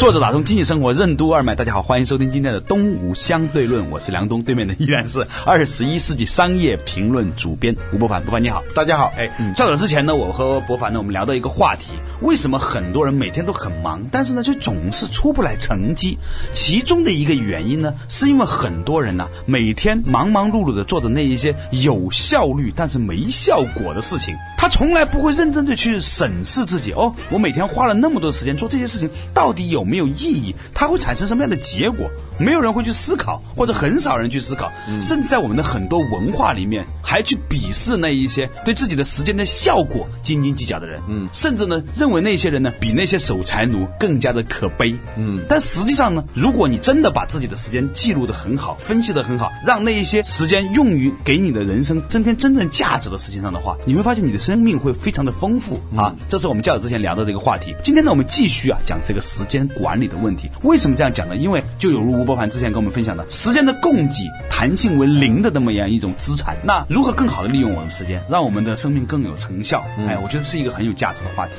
坐着打通经济生活任督二脉，大家好，欢迎收听今天的东吴相对论，我是梁东，对面的依然是二十一世纪商业评论主编吴伯凡，伯凡你好，大家好。哎，较早之前呢，我和伯凡呢，我们聊到一个话题，为什么很多人每天都很忙，但是呢，却总是出不来成绩？其中的一个原因呢，是因为很多人呢，每天忙忙碌碌的做着那一些有效率但是没效果的事情，他从来不会认真的去审视自己。哦，我每天花了那么多时间做这些事情，到底有没有意义？它会产生什么样的结果？没有人会去思考，或者很少人去思考，甚至在我们的很多文化里面，还去鄙视那一些对自己的时间的效果斤斤计较的人。嗯，甚至呢，认为那些人呢，比那些守财奴更加的可悲。嗯，但实际上呢，如果你真的把自己的时间记录的很好，分析的很好，让那一些时间用于给你的人生增添真正价值的事情上的话，你会发现你的生命会非常的丰富啊。这是我们较早之前聊的这个话题。今天呢，我们继续啊讲这个时间管理的问题。为什么这样讲呢？因为就有如吴伯凡之前跟我们分享的，时间的供给弹性为零的这么样一种资产。那如何更好的利用我们时间，让我们的生命更有成效？哎，我觉得是一个很有价值的话题。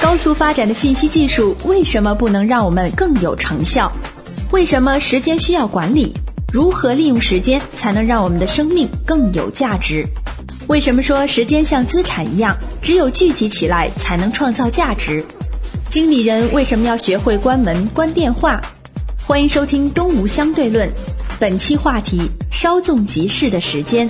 高速发展的信息技术为什么不能让我们更有成效？为什么时间需要管理？如何利用时间才能让我们的生命更有价值？为什么说时间像资产一样，只有聚集起来才能创造价值？经理人为什么要学会关门、关电话？欢迎收听《东吴相对论》，本期话题：稍纵即逝的时间。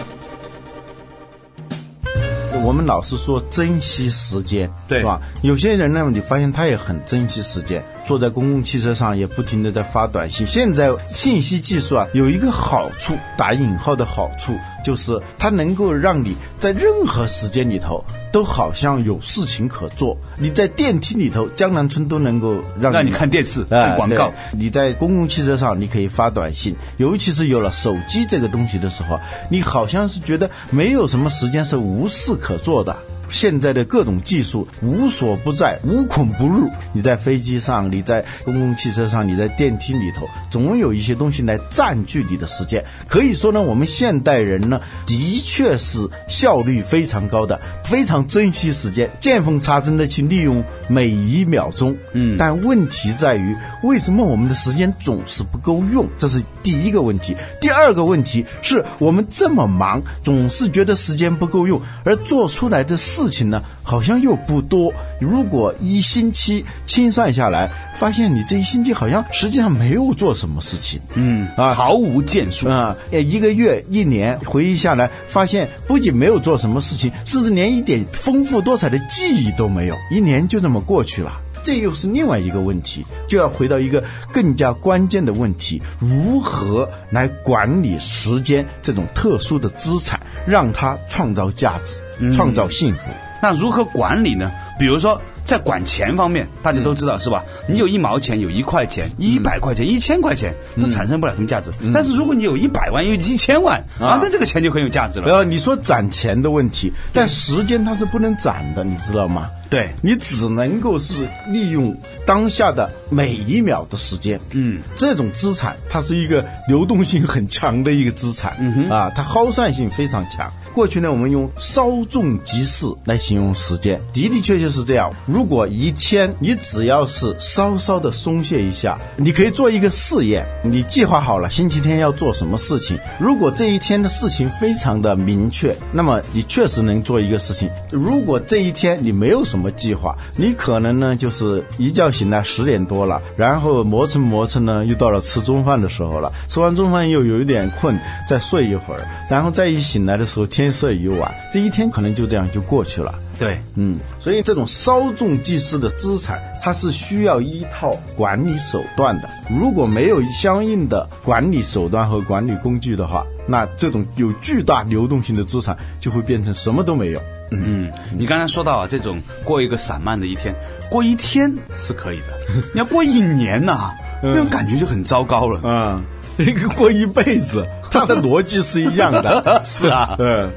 我们老是说珍惜时间，对吧？有些人呢，你发现他也很珍惜时间，坐在公共汽车上也不停的在发短信。现在信息技术啊，有一个好处，打引号的好处，就是它能够让你在任何时间里头都好像有事情可做。你在电梯里头，江南春都能够让让你看电视、哎看广告。对你在公共汽车上，你可以发短信，尤其是有了手机这个东西的时候，你好像是觉得没有什么时间是无事可做的。现在的各种技术无所不在，无孔不入。你在飞机上，你在公共汽车上，你在电梯里头，总有一些东西来占据你的时间。可以说呢，我们现代人呢，的确是效率非常高的，非常珍惜时间，见缝插针的去利用每一秒钟。嗯，但问题在于，为什么我们的时间总是不够用？这是第一个问题。第二个问题是我们这么忙，总是觉得时间不够用，而做出来的事情呢，好像又不多。如果一星期清算下来，发现你这一星期好像实际上没有做什么事情。嗯啊毫无建树。啊，呃，一个月、一年回忆下来，发现不仅没有做什么事情，甚至连一点丰富多彩的记忆都没有，一年就这么过去了。这又是另外一个问题，就要回到一个更加关键的问题：如何来管理时间这种特殊的资产，让它创造价值、创造幸福？那如何管理呢？比如说，在管钱方面，大家都知道、是吧？你有一毛钱，有一块钱，一百块钱，一千块钱，都产生不了什么价值。但是如果你有一百万，有一千万啊，那这个钱就很有价值了。呃，你说攒钱的问题，但时间它是不能攒的，你知道吗？对，你只能够是利用当下的每一秒的时间，嗯，这种资产它是一个流动性很强的一个资产，嗯哼，啊，它耗散性非常强。过去呢，我们用稍纵即逝来形容时间，的的确确是这样。如果一天你只要是稍稍的松懈一下，你可以做一个试验，你计划好了星期天要做什么事情，如果这一天的事情非常的明确，那么你确实能做一个事情。如果这一天你没有什么什么计划，你可能呢就是一觉醒来十点多了，然后磨蹭磨蹭呢，又到了吃中饭的时候了。吃完中饭又有一点困，再睡一会儿，然后再一醒来的时候天色已晚，这一天可能就这样就过去了。对，嗯，所以这种稍纵即逝的资产，它是需要一套管理手段的。如果没有相应的管理手段和管理工具的话，那这种有巨大流动性的资产就会变成什么都没有。嗯，你刚才说到啊，这种过一个散漫的一天，过一天是可以的，你要过一年呐、那种感觉就很糟糕了。嗯、一个过一辈子，它的逻辑是一样的。是啊，嗯，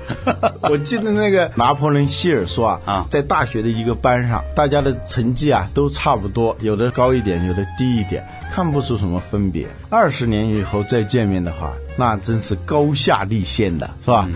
我记得那个拿破仑希尔说啊，啊在大学的一个班上，大家的成绩啊都差不多，有的高一点，有的低一点，看不出什么分别。二十年以后再见面的话，那真是高下立现的，是吧？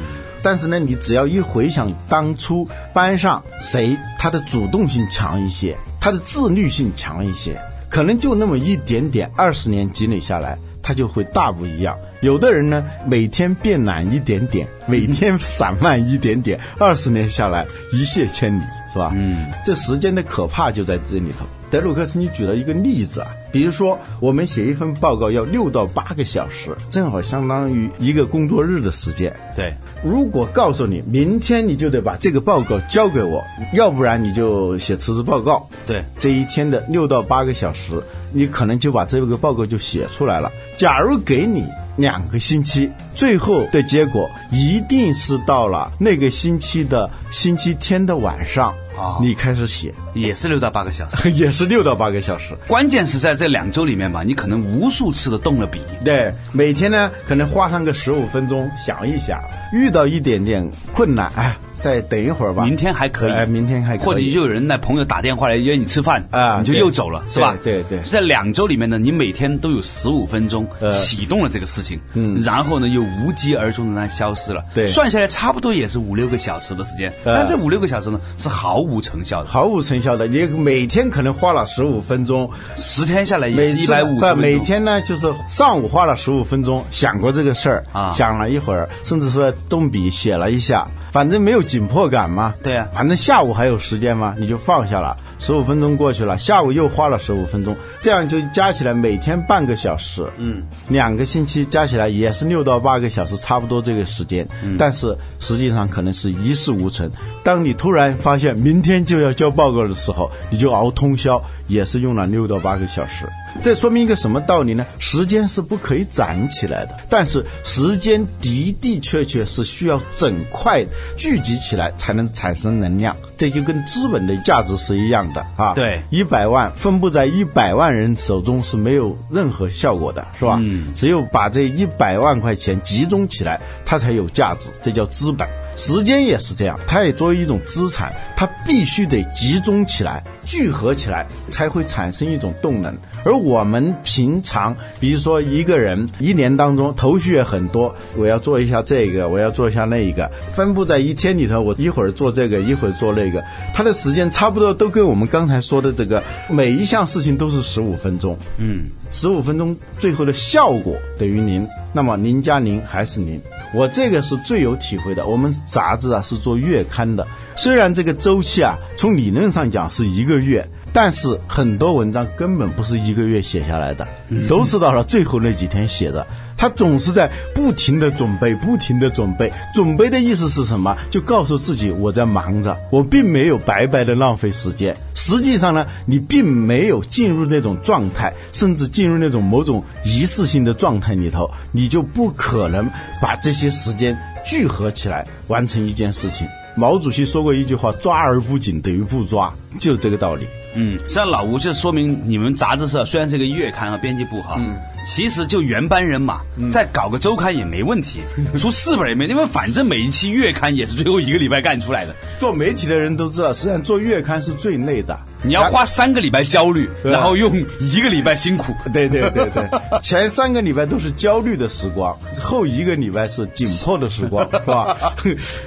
但是呢，你只要一回想当初班上谁他的主动性强一些，他的自律性强一些，可能就那么一点点，二十年积累下来，他就会大不一样。有的人呢，每天变懒一点点，每天散漫一点点，二十年下来一泻千里，是吧？嗯，这时间的可怕就在这里头。德鲁克斯，你举了一个例子啊，比如说我们写一份报告要六到八个小时，正好相当于一个工作日的时间。对，如果告诉你明天你就得把这个报告交给我，要不然你就写辞职报告。对，这一天的六到八个小时，你可能就把这个报告就写出来了。假如给你两个星期，最后的结果一定是到了那个星期的星期天的晚上，啊你开始写，也是六到八个小时。也是六到八个小时。关键是在这两周里面吧，你可能无数次的动了笔。对，每天呢可能花上个十五分钟想一想，遇到一点点困难，哎，再等一会儿吧。明天还可以，哎，明天还可以。或者就有人来朋友打电话来约你吃饭啊你就又走了，是吧？对对。对在两周里面呢，你每天都有十五分钟呃。启动了这个事情，嗯，然后呢又无疾而终的那消失了，对。算下来差不多也是五六个小时的时间，呃。但这五六个小时呢是毫无成效的，毫无成效的，你每天可能花了十五分钟，十天下来也是一百五每天呢就是上午花了十五分钟想过这个事儿啊。想了一会儿，甚至是动笔写了一下，反正没有紧迫感嘛。对啊反正下午还有时间嘛，你就放下了。十五分钟过去了，下午又花了十五分钟，这样就加起来每天半个小时，嗯，两个星期加起来也是六到八个小时，差不多这个时间。嗯但是实际上可能是一事无成。当你突然发现明天就要交报告的时候，你就熬通宵，也是用了六到八个小时。这说明一个什么道理呢？时间是不可以攒起来的，但是时间的的确确是需要整块聚集起来才能产生能量。这就跟资本的价值是一样的啊。对一百万分布在一百万人手中是没有任何效果的，是吧？嗯，只有把这一百万块钱集中起来，它才有价值，这叫资本。时间也是这样，它也作为一种资产，它必须得集中起来、聚合起来，才会产生一种动能。而我们平常，比如说一个人一年当中头绪也很多，我要做一下这个，我要做一下那一个，分布在一天里头，我一会儿做这个，一会儿做那个，他的时间差不多都跟我们刚才说的这个每一项事情都是十五分钟。嗯，十五分钟最后的效果等于零，那么零加零还是零。我这个是最有体会的。我们杂志啊是做月刊的，虽然这个周期啊从理论上讲是一个月，但是很多文章根本不是一个月写下来的，都是到了最后那几天写的。他总是在不停的准备，不停的准备。准备的意思是什么？就告诉自己我在忙着，我并没有白白的浪费时间。实际上呢，你并没有进入那种状态，甚至进入那种某种仪式性的状态里头，你就不可能把这些时间聚合起来完成一件事情。毛主席说过一句话：“抓而不紧等于不抓”，就是这个道理。嗯，实际上老吴就说明你们杂志社虽然是个月刊和编辑部哈，嗯其实就原班人马，再搞个周刊也没问题，出四本也没，因为反正每一期月刊也是最后一个礼拜干出来的，做媒体的人都知道，实际上做月刊是最累的。你要花三个礼拜焦虑，啊然后用一个礼拜辛苦。对对对对，前三个礼拜都是焦虑的时光，后一个礼拜是紧迫的时光，是吧？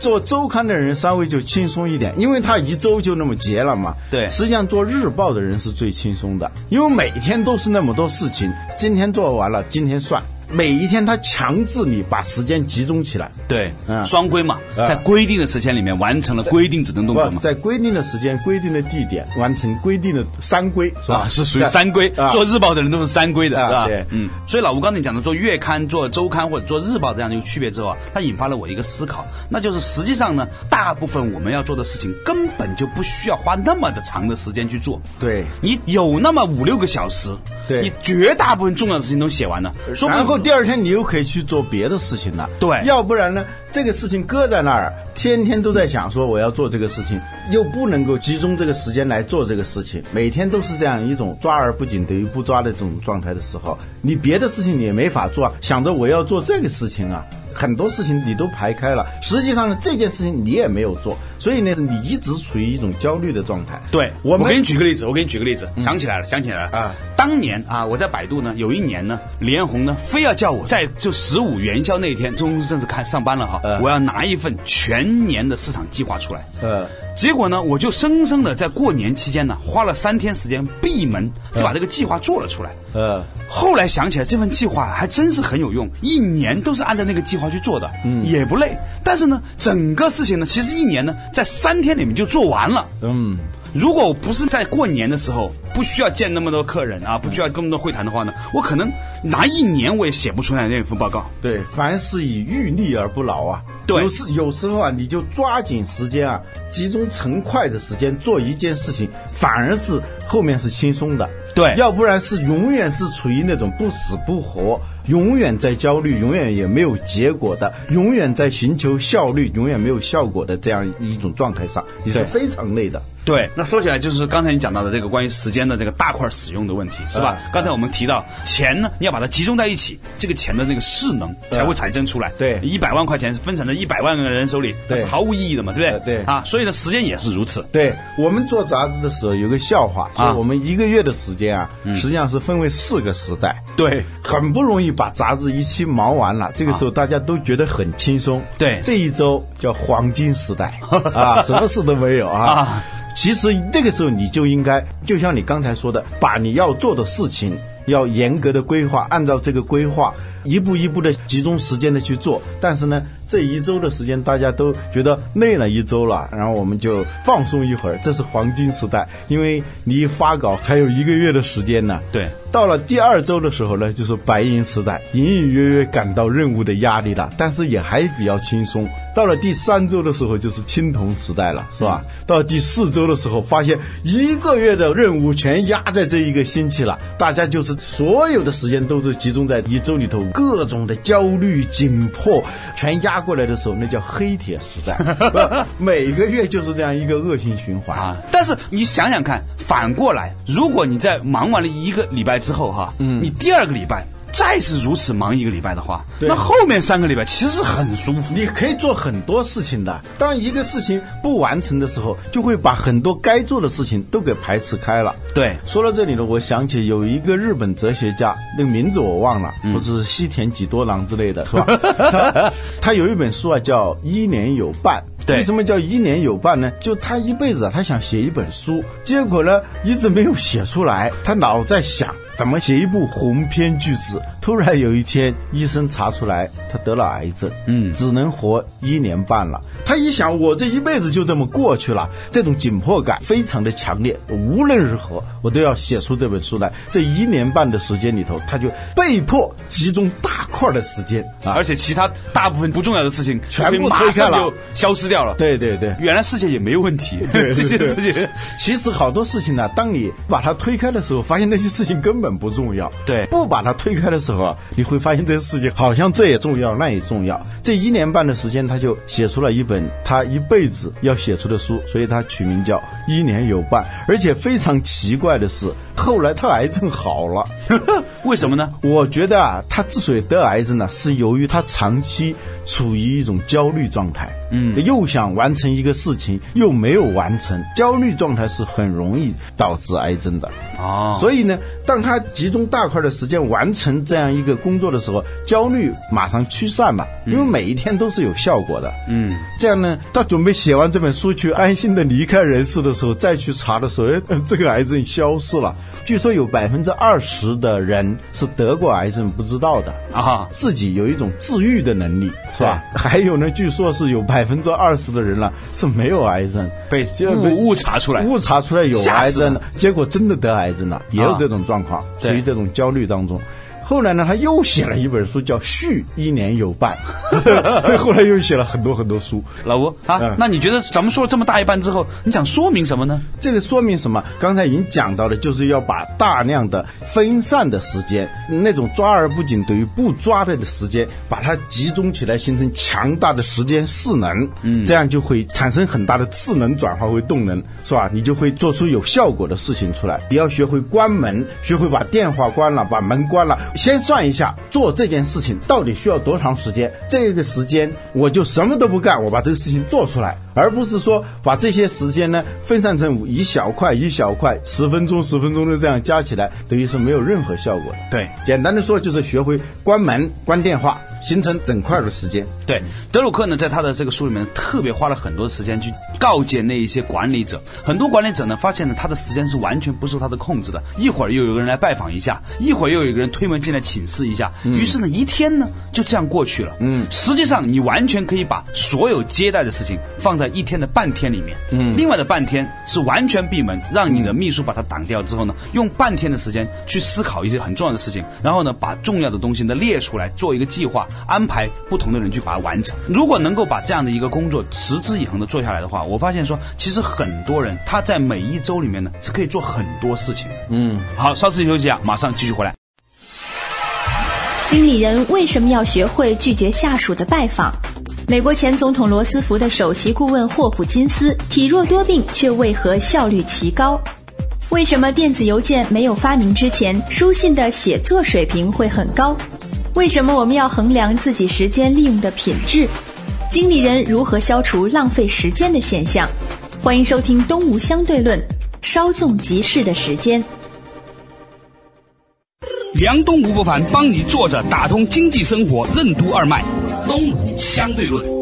做周刊的人稍微就轻松一点，因为他一周就那么结了嘛。对实际上做日日报的人是最轻松的，因为每天都是那么多事情，今天做完了，今天算。每一天他强制你把时间集中起来，对，嗯双规嘛，啊在规定的时间里面完成了规定指定动作嘛。在规定的时间、规定的地点完成规定的三规，是吧？啊，是属于三规，啊做日报的人都是三规的，是吧？啊对嗯，所以老吴刚才讲的做月刊、做周刊或者做日报这样的一个区别之后啊，它引发了我一个思考，那就是实际上呢，大部分我们要做的事情根本就不需要花那么的长的时间去做。对。你有那么五六个小时，对你绝大部分重要的事情都写完了，说不定然后第二天你又可以去做别的事情了。对要不然呢，这个事情搁在那儿，天天都在想说我要做这个事情，又不能够集中这个时间来做这个事情，每天都是这样一种抓而不紧等于不抓的这种状态的时候，你别的事情你也没法做啊，想着我要做这个事情啊。很多事情你都排开了，实际上呢，这件事情你也没有做，所以呢，你一直处于一种焦虑的状态。对，我们给你举个例子，我给你举个例子，想起来了，想起来了啊！当年啊，我在百度呢，有一年呢，李彦宏呢，非要叫我在就十五元宵那一天，中正式开上班了哈，呃我要拿一份全年的市场计划出来。呃，结果呢，我就生生的在过年期间呢，花了三天时间闭门就把这个计划做了出来。呃，后来想起来，这份计划还真是很有用，一年都是按照那个计划去做的，嗯，也不累。但是呢，整个事情呢，其实一年呢，在三天里面就做完了。嗯，如果我不是在过年的时候，不需要见那么多客人啊，不需要那么多会谈的话呢，我可能拿一年我也写不出来那份报告。对，凡事以欲立而不劳啊。对有时有时候啊，你就抓紧时间啊，集中成块的时间做一件事情，反而是后面是轻松的。对要不然是永远是处于那种不死不活，永远在焦虑，永远也没有结果的，永远在寻求效率，永远没有效果的这样一种状态上，你是非常累的。对，那说起来就是刚才你讲到的这个关于时间的这个大块使用的问题，是吧？啊刚才我们提到钱呢，你要把它集中在一起，这个钱的那个势能才会产生出来。对一百万块钱分散在一百万个人手里，那是毫无意义的嘛，对不对？呃对啊，所以呢，时间也是如此。对我们做杂志的时候有个笑话，啊说我们一个月的时间啊，实际上是分为四个时代。对 很不容易把杂志一期忙完了，这个时候大家都觉得很轻松。对这一周叫黄金时代 啊，什么事都没有啊。啊其实这个时候你就应该，就像你刚才说的，把你要做的事情要严格的规划，按照这个规划一步一步的集中时间的去做。但是呢，这一周的时间大家都觉得累了一周了，然后我们就放松一会儿，这是黄金时代，因为离发稿还有一个月的时间呢。对，到了第二周的时候呢，就是白银时代，隐隐约约感到任务的压力了，但是也还比较轻松。到了第三周的时候，就是青铜时代了，是吧？到了第四周的时候，发现一个月的任务全压在这一个星期了，大家就是所有的时间都是集中在一周里头，各种的焦虑、紧迫全压过来的时候，那叫黑铁时代。不每个月就是这样一个恶性循环啊，但是你想想看，反过来，如果你在忙完了一个礼拜之后哈，嗯，你第二个礼拜再是如此忙一个礼拜的话，对那后面三个礼拜其实很舒服。你可以做很多事情的。当一个事情不完成的时候，就会把很多该做的事情都给排斥开了。对说到这里呢，我想起有一个日本哲学家，那个名字我忘了，不是西田几多郎之类的，是吧？他他有一本书啊，叫《一年有半》。对为什么叫一年有半呢？就他一辈子啊，他想写一本书，结果呢一直没有写出来，他老在想怎么写一部鸿篇巨制。突然有一天，医生查出来他得了癌症，嗯只能活一年半了。他一想，我这一辈子就这么过去了，这种紧迫感非常的强烈。无论如何，我都要写出这本书来。这一年半的时间里头，他就被迫集中大块的时间啊而且其他大部分不重要的事情全部推开了就消失掉了。，对对对。原来世界也没有问题，对 这些事情。其实好多事情呢，当你把它推开的时候，发现那些事情根本不重要。对不把它推开的时候啊，你会发现这个事情好像这也重要，那也重要。这一年半的时间，他就写出了一本他一辈子要写出的书，所以他取名叫《一年有半》。而且非常奇怪的是，后来他癌症好了。为什么呢？我觉得啊，他之所以得癌症呢，是由于他长期处于一种焦虑状态。嗯又想完成一个事情，又没有完成，焦虑状态是很容易导致癌症的。哦，所以呢，当他集中大块的时间完成这样一个工作的时候，焦虑马上驱散嘛，因为每一天都是有效果的。嗯，这样呢，他准备写完这本书去安心的离开人世的时候，再去查的时候，哎，这个癌症消失了。据说有百分之二十的人是得过癌症不知道的。啊，自己有一种治愈的能力，是吧？还有呢，据说是有百分之二十的人了是没有癌症，被就误误查出来。误查出来有癌症了，结果真的得癌症了，也有这种状况，处于这种焦虑当中。后来呢，他又写了一本书，叫《续一年有半》，后来又写了很多很多书。老吴啊嗯，那你觉得咱们说了这么大一半之后，你想说明什么呢？这个说明什么？刚才已经讲到了，就是要把大量的分散的时间，那种抓而不紧等于不抓的的时间，把它集中起来，形成强大的时间势能。嗯，这样就会产生很大的势能转化为动能，是吧？你就会做出有效果的事情出来。你要学会关门，学会把电话关了，把门关了。先算一下做这件事情到底需要多长时间，这个时间我就什么都不干，我把这个事情做出来。而不是说把这些时间呢分散成一小块一小块，十分钟十分钟的这样加起来，等于是没有任何效果的。对简单的说就是学会关门、关电话，形成整块的时间。对，德鲁克呢，在他的这个书里面特别花了很多时间去告诫那一些管理者。很多管理者呢，发现呢，他的时间是完全不受他的控制的。一会儿又有个人来拜访一下，一会儿又有一个人推门进来请示一下，于是呢，一天呢就这样过去了。嗯，实际上你完全可以把所有接待的事情放在一天的半天里面。嗯，另外的半天是完全闭门，让你的秘书把它挡掉之后呢，用半天的时间去思考一些很重要的事情，然后呢，把重要的东西呢列出来，做一个计划，安排不同的人去把它完成。如果能够把这样的一个工作持之以恒的做下来的话，我发现说，其实很多人他在每一周里面呢是可以做很多事情。嗯，好，稍事休息啊，马上继续回来。经理人为什么要学会拒绝下属的拜访？美国前总统罗斯福的首席顾问霍普金斯体弱多病，却为何效率奇高？为什么电子邮件没有发明之前，书信的写作水平会很高？为什么我们要衡量自己时间利用的品质？经理人如何消除浪费时间的现象？欢迎收听《东吴相对论》，稍纵即逝的时间。梁东吴不凡帮你坐着打通经济生活任督二脉，东吴相对论。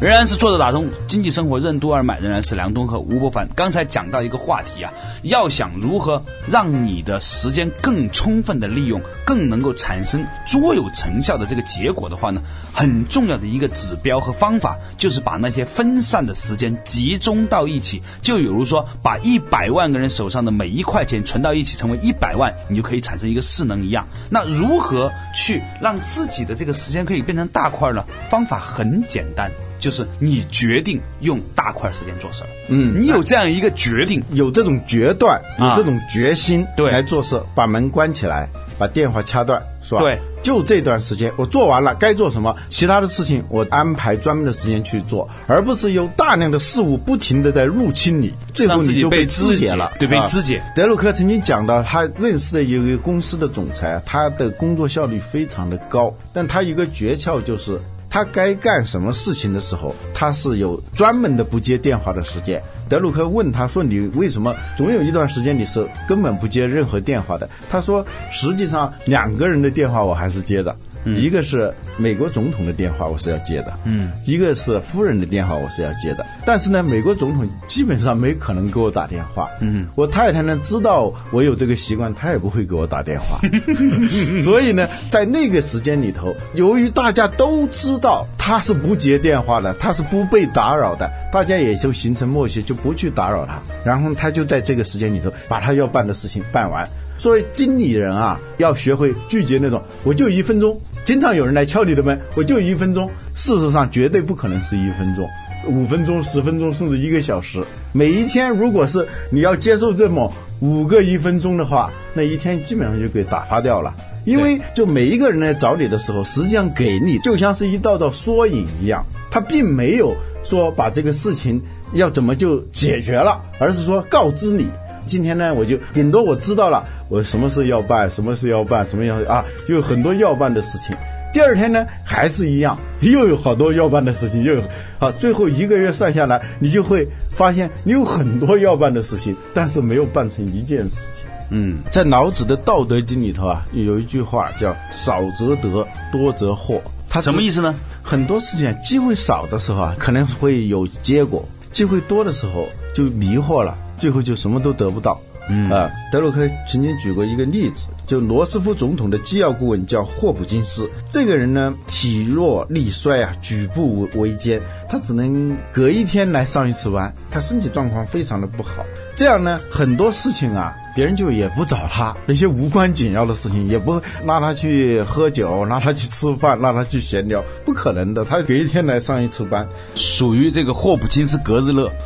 仍然是坐着打通经济生活任督二脉，仍然是梁东和吴伯凡。刚才讲到一个话题啊，要想如何让你的时间更充分的利用，更能够产生卓有成效的这个结果的话呢，很重要的一个指标和方法就是把那些分散的时间集中到一起。就比如说，把一百万个人手上的每一块钱存到一起，成为一百万，你就可以产生一个势能一样。那如何去让自己的这个时间可以变成大块呢？方法很简单。就是你决定用大块时间做事儿，嗯你有这样一个决定，有这种决断，有啊这种决心，对。来做事，把门关起来，把电话掐断，是吧？对，就这段时间我做完了，该做什么，其他的事情我安排专门的时间去做，而不是有大量的事物不停的在入侵你，最后你就被肢解了，对被啊。肢解。德鲁克曾经讲到，他认识的有一个公司的总裁，他的工作效率非常的高，但他一个诀窍就是。他该干什么事情的时候，他是有专门的不接电话的时间。德鲁克问他说：“你为什么总有一段时间你是根本不接任何电话的？”他说：“实际上两个人的电话我还是接的，一个是美国总统的电话我是要接的，嗯，一个是夫人的电话我是要接的。但是呢，美国总统基本上没可能给我打电话，嗯，我太太呢知道我有这个习惯，她也不会给我打电话。所以呢，在那个时间里头，由于大家都知道他是不接电话的，他是不被打扰的，大家也就形成默契，就不去打扰他。然后他就在这个时间里头把他要办的事情办完。所以经理人啊，要学会拒绝那种我就一分钟。经常有人来敲你的门，我就一分钟。事实上，绝对不可能是一分钟。五分钟、十分钟，甚至一个小时。每一天，如果是你要接受这么五个一分钟的话，那一天基本上就给打发掉了。因为就每一个人来找你的时候，实际上给你就像是一道道缩影一样，他并没有说把这个事情要怎么就解决了，而是说告知你。今天呢，我就顶多我知道了，我什么事要办，什么事要办，什么要啊，有很多要办的事情。第二天呢还是一样，又有好多要办的事情，又有啊，最后一个月算下来，你就会发现你有很多要办的事情，但是没有办成一件事情。嗯，在老子的《道德经》里头啊，有一句话叫“少则得，多则惑”。它什么意思呢？很多事情啊，机会少的时候啊，可能会有结果；机会多的时候就迷惑了，最后就什么都得不到。嗯啊，德鲁克曾经举过一个例子，就罗斯福总统的机要顾问叫霍普金斯，这个人呢体弱力衰啊，举步维艰，他只能隔一天来上一次班，他身体状况非常的不好。这样呢，很多事情啊，别人就也不找他，那些无关紧要的事情也不拉他去喝酒，拉他去吃饭，拉他去闲聊，不可能的。他隔一天来上一次班，属于这个霍普金斯格日乐。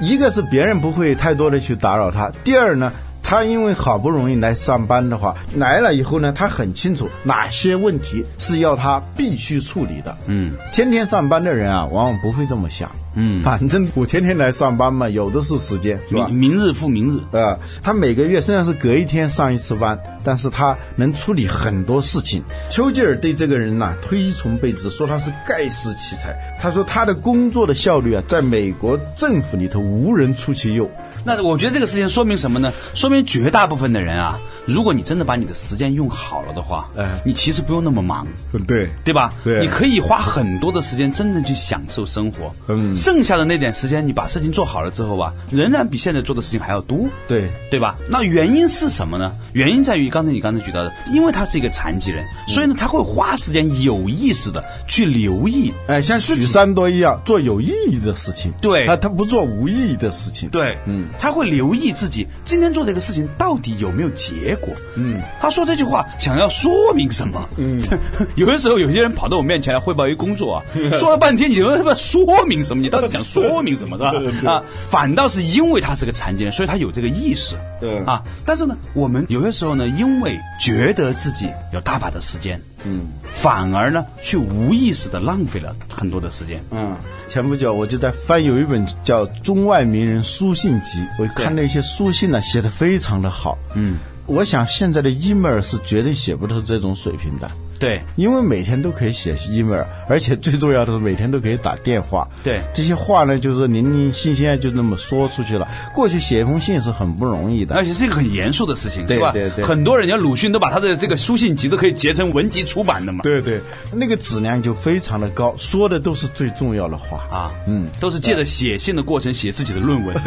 一个是别人不会太多的去打扰他，第二呢，他因为好不容易来上班的话，来了以后呢，他很清楚哪些问题是要他必须处理的。嗯，天天上班的人啊，往往不会这么想。嗯，反正我天天来上班嘛，有的是时间，是吧明？明日复明日。啊，他每个月虽然是隔一天上一次班，但是他能处理很多事情。丘吉尔对这个人呐、推崇备至，说他是盖世奇才。他说他的工作的效率啊，在美国政府里头无人出其右。那我觉得这个事情说明什么呢？说明绝大部分的人啊，如果你真的把你的时间用好了的话，哎你其实不用那么忙。对，对吧？对你可以花很多的时间真正去享受生活。嗯剩下的那点时间，你把事情做好了之后吧，仍然比现在做的事情还要多。对，对吧？那原因是什么呢？原因在于刚才你刚才举到的，因为他是一个残疾人，所以呢，他会花时间有意识的去留意。哎，像许三多一样做有意义的事情。对他，他不做无意义的事情。对，嗯，他会留意自己今天做这个事情到底有没有结果。嗯，他说这句话想要说明什么？嗯，有的时候有些人跑到我面前来汇报一个工作啊，说了半天，你他妈说明什么？你到底想说明什么？是吧？啊，反倒是因为他是个残疾人，所以他有这个意识。对啊，但是呢，我们有些时候呢，因为觉得自己有大把的时间，嗯，反而呢，去无意识的浪费了很多的时间。嗯，前不久我就在翻有一本叫《中外名人书信集》，我看那些书信呢，写的非常的好。嗯，我想现在的 email 是绝对写不出这种水平的。对，因为每天都可以写 email，而且最重要的是每天都可以打电话。对这些话呢，就是零零星星啊就那么说出去了。过去写一封信是很不容易的而。且是一个很严肃的事情，对吧？对对对很多人家鲁迅都把他的这个书信集都可以结成文集出版的嘛。对对，那个质量就非常的高，说的都是最重要的话。啊，嗯，都是借着写信的过程写自己的论文。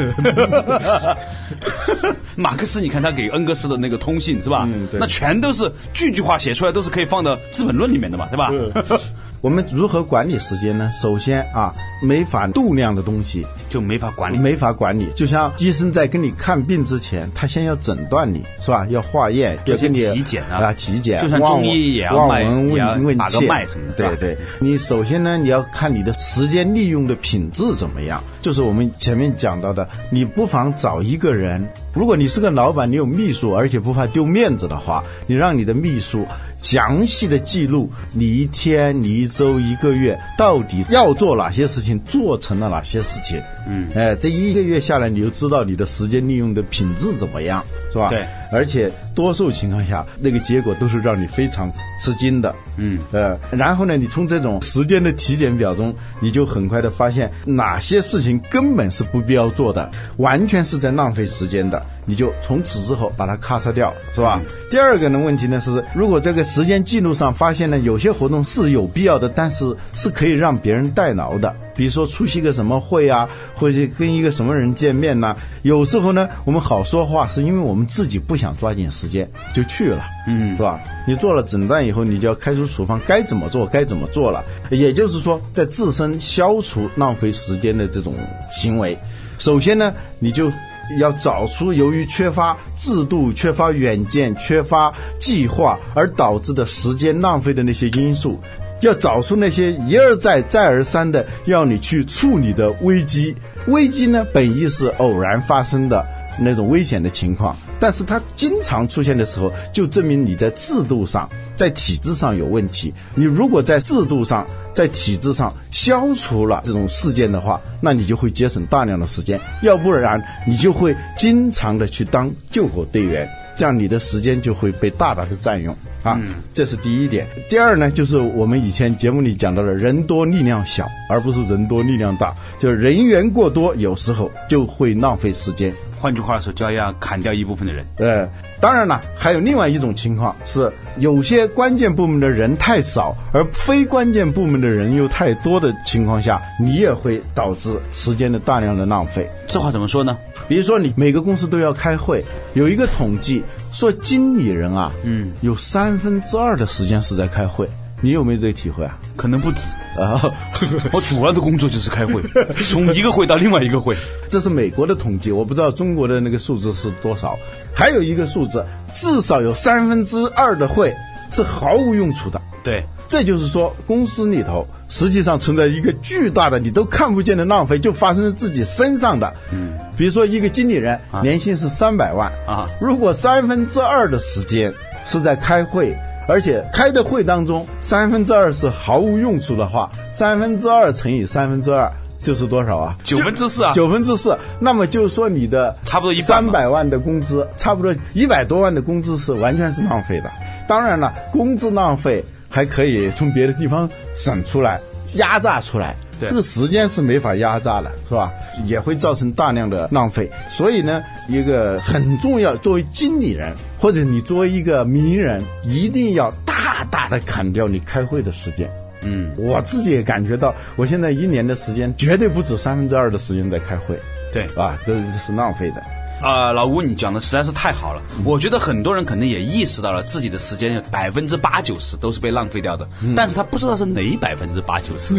马克思，你看他给恩格斯的那个通信是吧？嗯对那全都是句句话写出来，都是可以放到《资本论》里面的嘛，对吧？我们如何管理时间呢？首先啊，没法度量的东西就没法管理。没法管理。就像医生在跟你看病之前，他先要诊断你，是吧？要化验，要给你体检啊啊，体检。就像望中医也要望脉闻问问切脉什么的对对，你首先呢，你要看你的时间利用的品质怎么样。就是我们前面讲到的，你不妨找一个人，如果你是个老板，你有秘书，而且不怕丢面子的话，你让你的秘书详细的记录你一天、你一周、一个月到底要做哪些事情，做成了哪些事情。嗯，哎，这一个月下来，你就知道你的时间利用的品质怎么样，是吧？对，而且多数情况下，那个结果都是让你非常吃惊的。嗯，呃，然后呢，你从这种时间的体检表中，你就很快的发现哪些事情根本是不必要做的，完全是在浪费时间的，你就从此之后把它咔嚓掉，是吧？第二个呢问题呢是，如果这个时间记录上发现呢有些活动是有必要的，但是是可以让别人代劳的。比如说出席个什么会啊，或者跟一个什么人见面呐、有时候呢，我们好说话，是因为我们自己不想抓紧时间就去了，嗯，是吧？你做了诊断以后，你就要开出处方，该怎么做该怎么做了。也就是说，在自身消除浪费时间的这种行为，首先呢，你就要找出由于缺乏制度、缺乏远见、缺乏计划而导致的时间浪费的那些因素。要找出那些一而再、再而三的要你去处理的危机。危机呢，本意是偶然发生的那种危险的情况，但是它经常出现的时候，就证明你在制度上、在体制上有问题。你如果在制度上、在体制上消除了这种事件的话，那你就会节省大量的时间；要不然，你就会经常的去当救火队员。这样你的时间就会被大大的占用啊。这是第一点。第二呢，就是我们以前节目里讲到的，人多力量小，而不是人多力量大。就是人员过多，有时候就会浪费时间。换句话说，就要砍掉一部分的人。呃，当然了，还有另外一种情况是，有些关键部门的人太少，而非关键部门的人又太多的情况下，你也会导致时间的大量的浪费。这话怎么说呢？比如说，你每个公司都要开会，有一个统计说，经理人啊，嗯，有三分之二的时间是在开会。你有没有这个体会啊？可能不止。啊，我主要的工作就是开会，从一个会到另外一个会。这是美国的统计，我不知道中国的那个数字是多少。还有一个数字，至少有三分之二的会是毫无用处的。对，这就是说，公司里头实际上存在一个巨大的你都看不见的浪费，就发生在自己身上的。嗯，比如说一个经理人年薪是三百万啊，如果三分之二的时间是在开会，而且开的会当中三分之二是毫无用处的话，三分之二乘以三分之二就是多少啊？九分之四啊九分之四。那么就是说你的差不多一半三百万的工资，差不多一百多万的工资是完全是浪费的。当然了，工资浪费还可以从别的地方省出来。压榨出来，对这个时间是没法压榨了，是吧？也会造成大量的浪费。所以呢，一个很重要，作为经理人或者你作为一个名人，一定要大大的砍掉你开会的时间。嗯，我自己也感觉到，我现在一年的时间绝对不止三分之二的时间在开会，对。啊，这是浪费的。啊、老吴，你讲的实在是太好了。我觉得很多人可能也意识到了自己的时间百分之八九十都是被浪费掉的，但是他不知道是哪百分之八九十，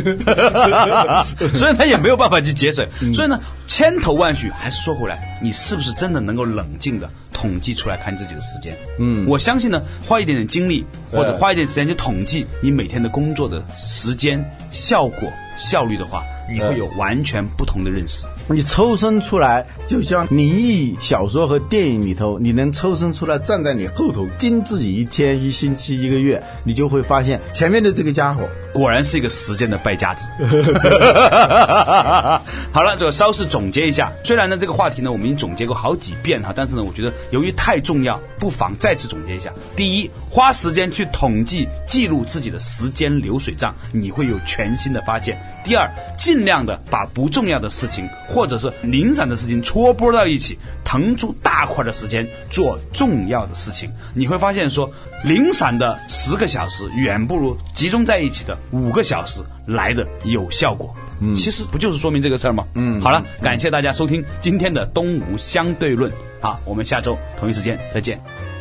所以他也没有办法去节省。所以呢，千头万绪，还是说回来，你是不是真的能够冷静的统计出来看自己的时间？嗯，我相信呢，花一点点精力或者花一点时间去统计你每天的工作的时间、效果、效率的话，你会有完全不同的认识。你抽身出来，就像灵异小说和电影里头，你能抽身出来站在你后头盯自己一天、一星期、一个月，你就会发现前面的这个家伙，果然是一个时间的败家子。好了，这个稍事总结一下。虽然呢，这个话题呢我们已经总结过好几遍哈，但是呢，我觉得由于太重要，不妨再次总结一下。第一，花时间去统计记录自己的时间流水账，你会有全新的发现。第二，尽量的把不重要的事情或者是零散的事情戳拨到一起，腾出大块的时间做重要的事情。你会发现说，零散的十个小时远不如集中在一起的五个小时来的有效果。嗯，其实不就是说明这个事儿吗？嗯，好了，感谢大家收听今天的东吴相对论。好，我们下周同一时间再见。